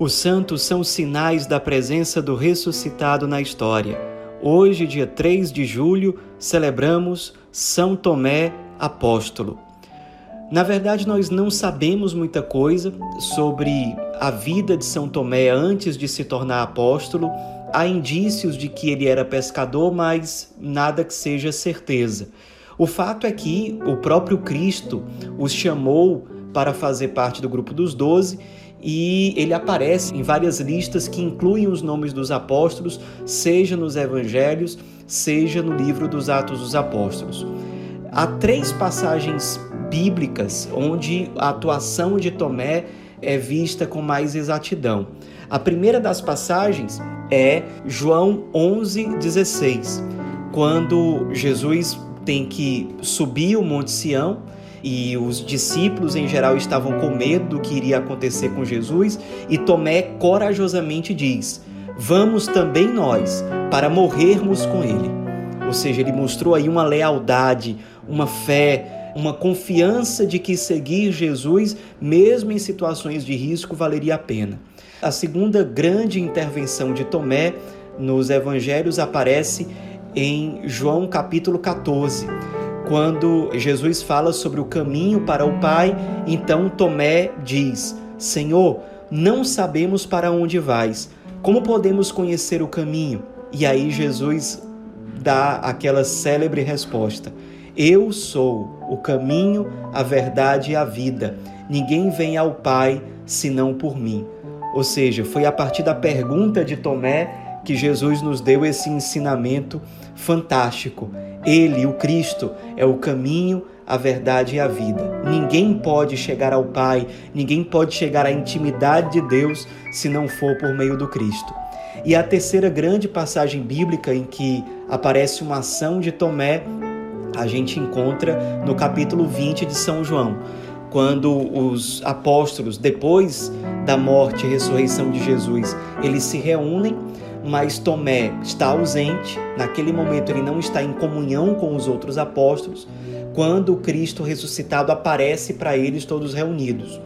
Os santos são sinais da presença do ressuscitado na história. Hoje, dia 3 de julho, celebramos São Tomé Apóstolo. Na verdade, nós não sabemos muita coisa sobre a vida de São Tomé antes de se tornar apóstolo. Há indícios de que ele era pescador, mas nada que seja certeza. O fato é que o próprio Cristo os chamou para fazer parte do grupo dos doze e ele aparece em várias listas que incluem os nomes dos apóstolos, seja nos evangelhos, seja no livro dos Atos dos Apóstolos. Há três passagens bíblicas onde a atuação de Tomé é vista com mais exatidão. A primeira das passagens é João 11:16, quando Jesus tem que subir o Monte Sião e os discípulos em geral estavam com medo do que iria acontecer com Jesus, e Tomé corajosamente diz: Vamos também nós para morrermos com ele. Ou seja, ele mostrou aí uma lealdade, uma fé, uma confiança de que seguir Jesus, mesmo em situações de risco, valeria a pena. A segunda grande intervenção de Tomé nos evangelhos aparece em João capítulo 14 quando Jesus fala sobre o caminho para o Pai, então Tomé diz: Senhor, não sabemos para onde vais. Como podemos conhecer o caminho? E aí Jesus dá aquela célebre resposta: Eu sou o caminho, a verdade e a vida. Ninguém vem ao Pai senão por mim. Ou seja, foi a partir da pergunta de Tomé que Jesus nos deu esse ensinamento fantástico. Ele, o Cristo, é o caminho, a verdade e a vida. Ninguém pode chegar ao Pai, ninguém pode chegar à intimidade de Deus se não for por meio do Cristo. E a terceira grande passagem bíblica em que aparece uma ação de Tomé, a gente encontra no capítulo 20 de São João, quando os apóstolos, depois da morte e ressurreição de Jesus, eles se reúnem mas Tomé está ausente, naquele momento ele não está em comunhão com os outros apóstolos, quando Cristo ressuscitado aparece para eles todos reunidos.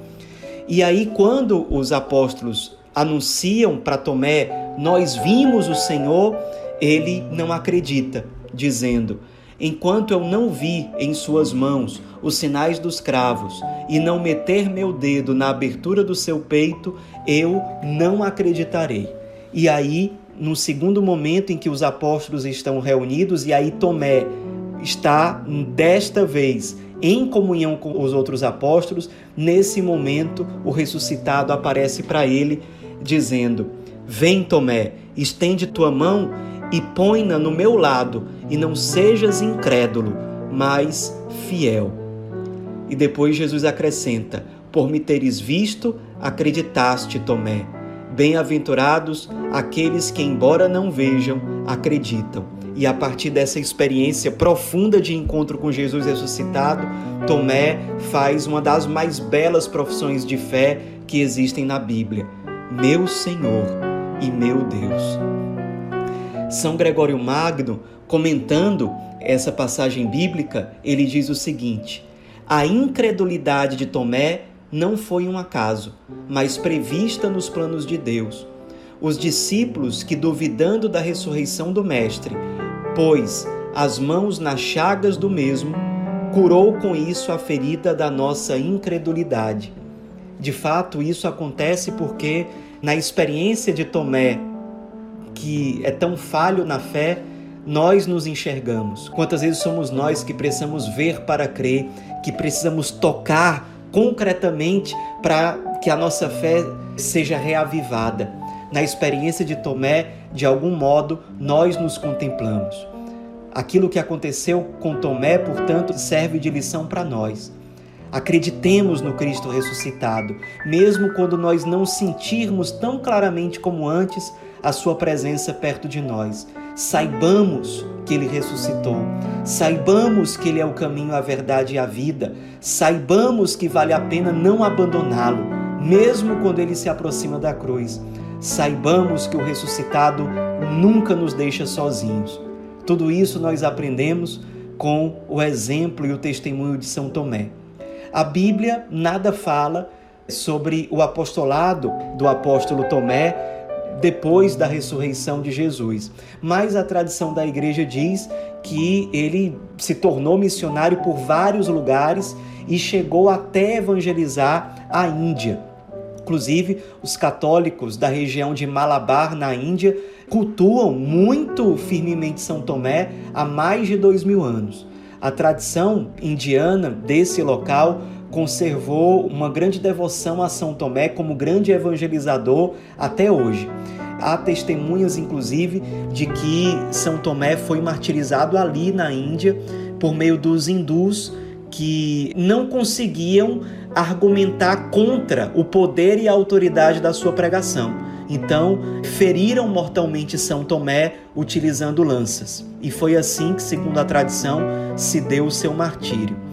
E aí, quando os apóstolos anunciam para Tomé, nós vimos o Senhor, ele não acredita, dizendo: Enquanto eu não vi em suas mãos os sinais dos cravos e não meter meu dedo na abertura do seu peito, eu não acreditarei. E aí no segundo momento em que os apóstolos estão reunidos, e aí Tomé está desta vez em comunhão com os outros apóstolos, nesse momento o ressuscitado aparece para ele, dizendo: Vem, Tomé, estende tua mão e põe-na no meu lado, e não sejas incrédulo, mas fiel. E depois Jesus acrescenta: Por me teres visto, acreditaste, Tomé. Bem-aventurados aqueles que, embora não vejam, acreditam. E a partir dessa experiência profunda de encontro com Jesus ressuscitado, Tomé faz uma das mais belas profissões de fé que existem na Bíblia: Meu Senhor e meu Deus. São Gregório Magno, comentando essa passagem bíblica, ele diz o seguinte: A incredulidade de Tomé não foi um acaso, mas prevista nos planos de Deus. Os discípulos que, duvidando da ressurreição do Mestre, pôs as mãos nas chagas do mesmo, curou com isso a ferida da nossa incredulidade. De fato, isso acontece porque, na experiência de Tomé, que é tão falho na fé, nós nos enxergamos. Quantas vezes somos nós que precisamos ver para crer, que precisamos tocar concretamente para que a nossa fé seja reavivada. Na experiência de Tomé, de algum modo, nós nos contemplamos. Aquilo que aconteceu com Tomé, portanto, serve de lição para nós. Acreditemos no Cristo ressuscitado, mesmo quando nós não sentirmos tão claramente como antes a Sua presença perto de nós. Saibamos que Ele ressuscitou, saibamos que Ele é o caminho, a verdade e a vida, saibamos que vale a pena não abandoná-lo, mesmo quando Ele se aproxima da cruz. Saibamos que o ressuscitado nunca nos deixa sozinhos. Tudo isso nós aprendemos com o exemplo e o testemunho de São Tomé. A Bíblia nada fala sobre o apostolado do apóstolo Tomé depois da ressurreição de Jesus. Mas a tradição da igreja diz que ele se tornou missionário por vários lugares e chegou até evangelizar a Índia. Inclusive, os católicos da região de Malabar, na Índia, cultuam muito firmemente São Tomé há mais de dois mil anos. A tradição indiana desse local conservou uma grande devoção a São Tomé como grande evangelizador até hoje. Há testemunhas, inclusive, de que São Tomé foi martirizado ali na Índia por meio dos hindus que não conseguiam argumentar contra o poder e a autoridade da sua pregação. Então, feriram mortalmente São Tomé utilizando lanças. E foi assim que, segundo a tradição, se deu o seu martírio.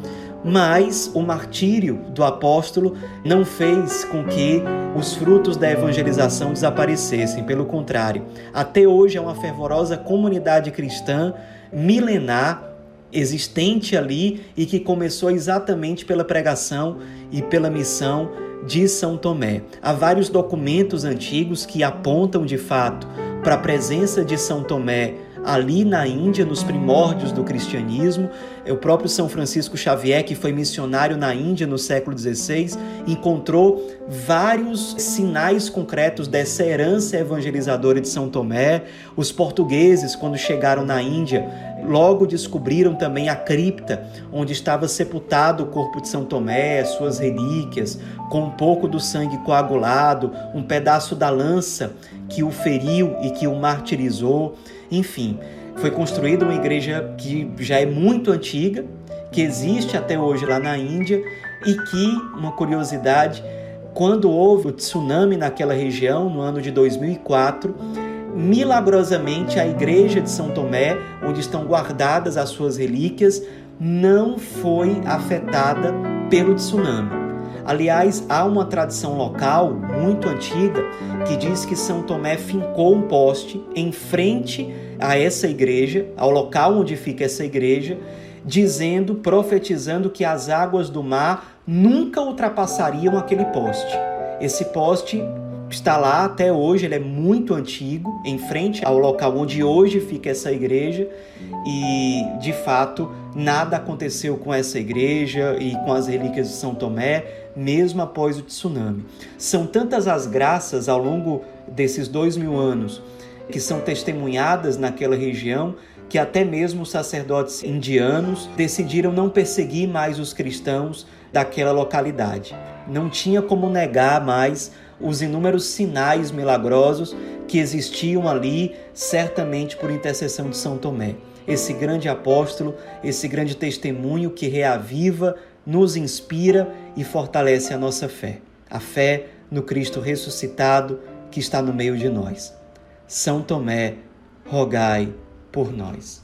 Mas o martírio do apóstolo não fez com que os frutos da evangelização desaparecessem, pelo contrário, até hoje é uma fervorosa comunidade cristã milenar existente ali e que começou exatamente pela pregação e pela missão de São Tomé. Há vários documentos antigos que apontam de fato para a presença de São Tomé ali na Índia, nos primórdios do cristianismo. O próprio São Francisco Xavier, que foi missionário na Índia no século XVI, encontrou vários sinais concretos dessa herança evangelizadora de São Tomé. Os portugueses, quando chegaram na Índia, logo descobriram também a cripta onde estava sepultado o corpo de São Tomé, suas relíquias, com um pouco do sangue coagulado, um pedaço da lança que o feriu e que o martirizou. Enfim, foi construída uma igreja que já é muito antiga, que existe até hoje lá na Índia e que, uma curiosidade, quando houve o tsunami naquela região, no ano de 2004, milagrosamente a igreja de São Tomé, onde estão guardadas as suas relíquias, não foi afetada pelo tsunami. Aliás, há uma tradição local muito antiga que diz que São Tomé fincou um poste em frente a essa igreja, ao local onde fica essa igreja, dizendo, profetizando que as águas do mar nunca ultrapassariam aquele poste. Esse poste está lá até hoje, ele é muito antigo, em frente ao local onde hoje fica essa igreja, e de fato nada aconteceu com essa igreja e com as relíquias de São Tomé, mesmo após o tsunami. São tantas as graças ao longo desses dois mil anos que são testemunhadas naquela região que até mesmo os sacerdotes indianos decidiram não perseguir mais os cristãos daquela localidade. Não tinha como negar mais os inúmeros sinais milagrosos que existiam ali, certamente por intercessão de São Tomé. Esse grande apóstolo, esse grande testemunho que reaviva, nos inspira e fortalece a nossa fé. A fé no Cristo ressuscitado que está no meio de nós. São Tomé, rogai por nós.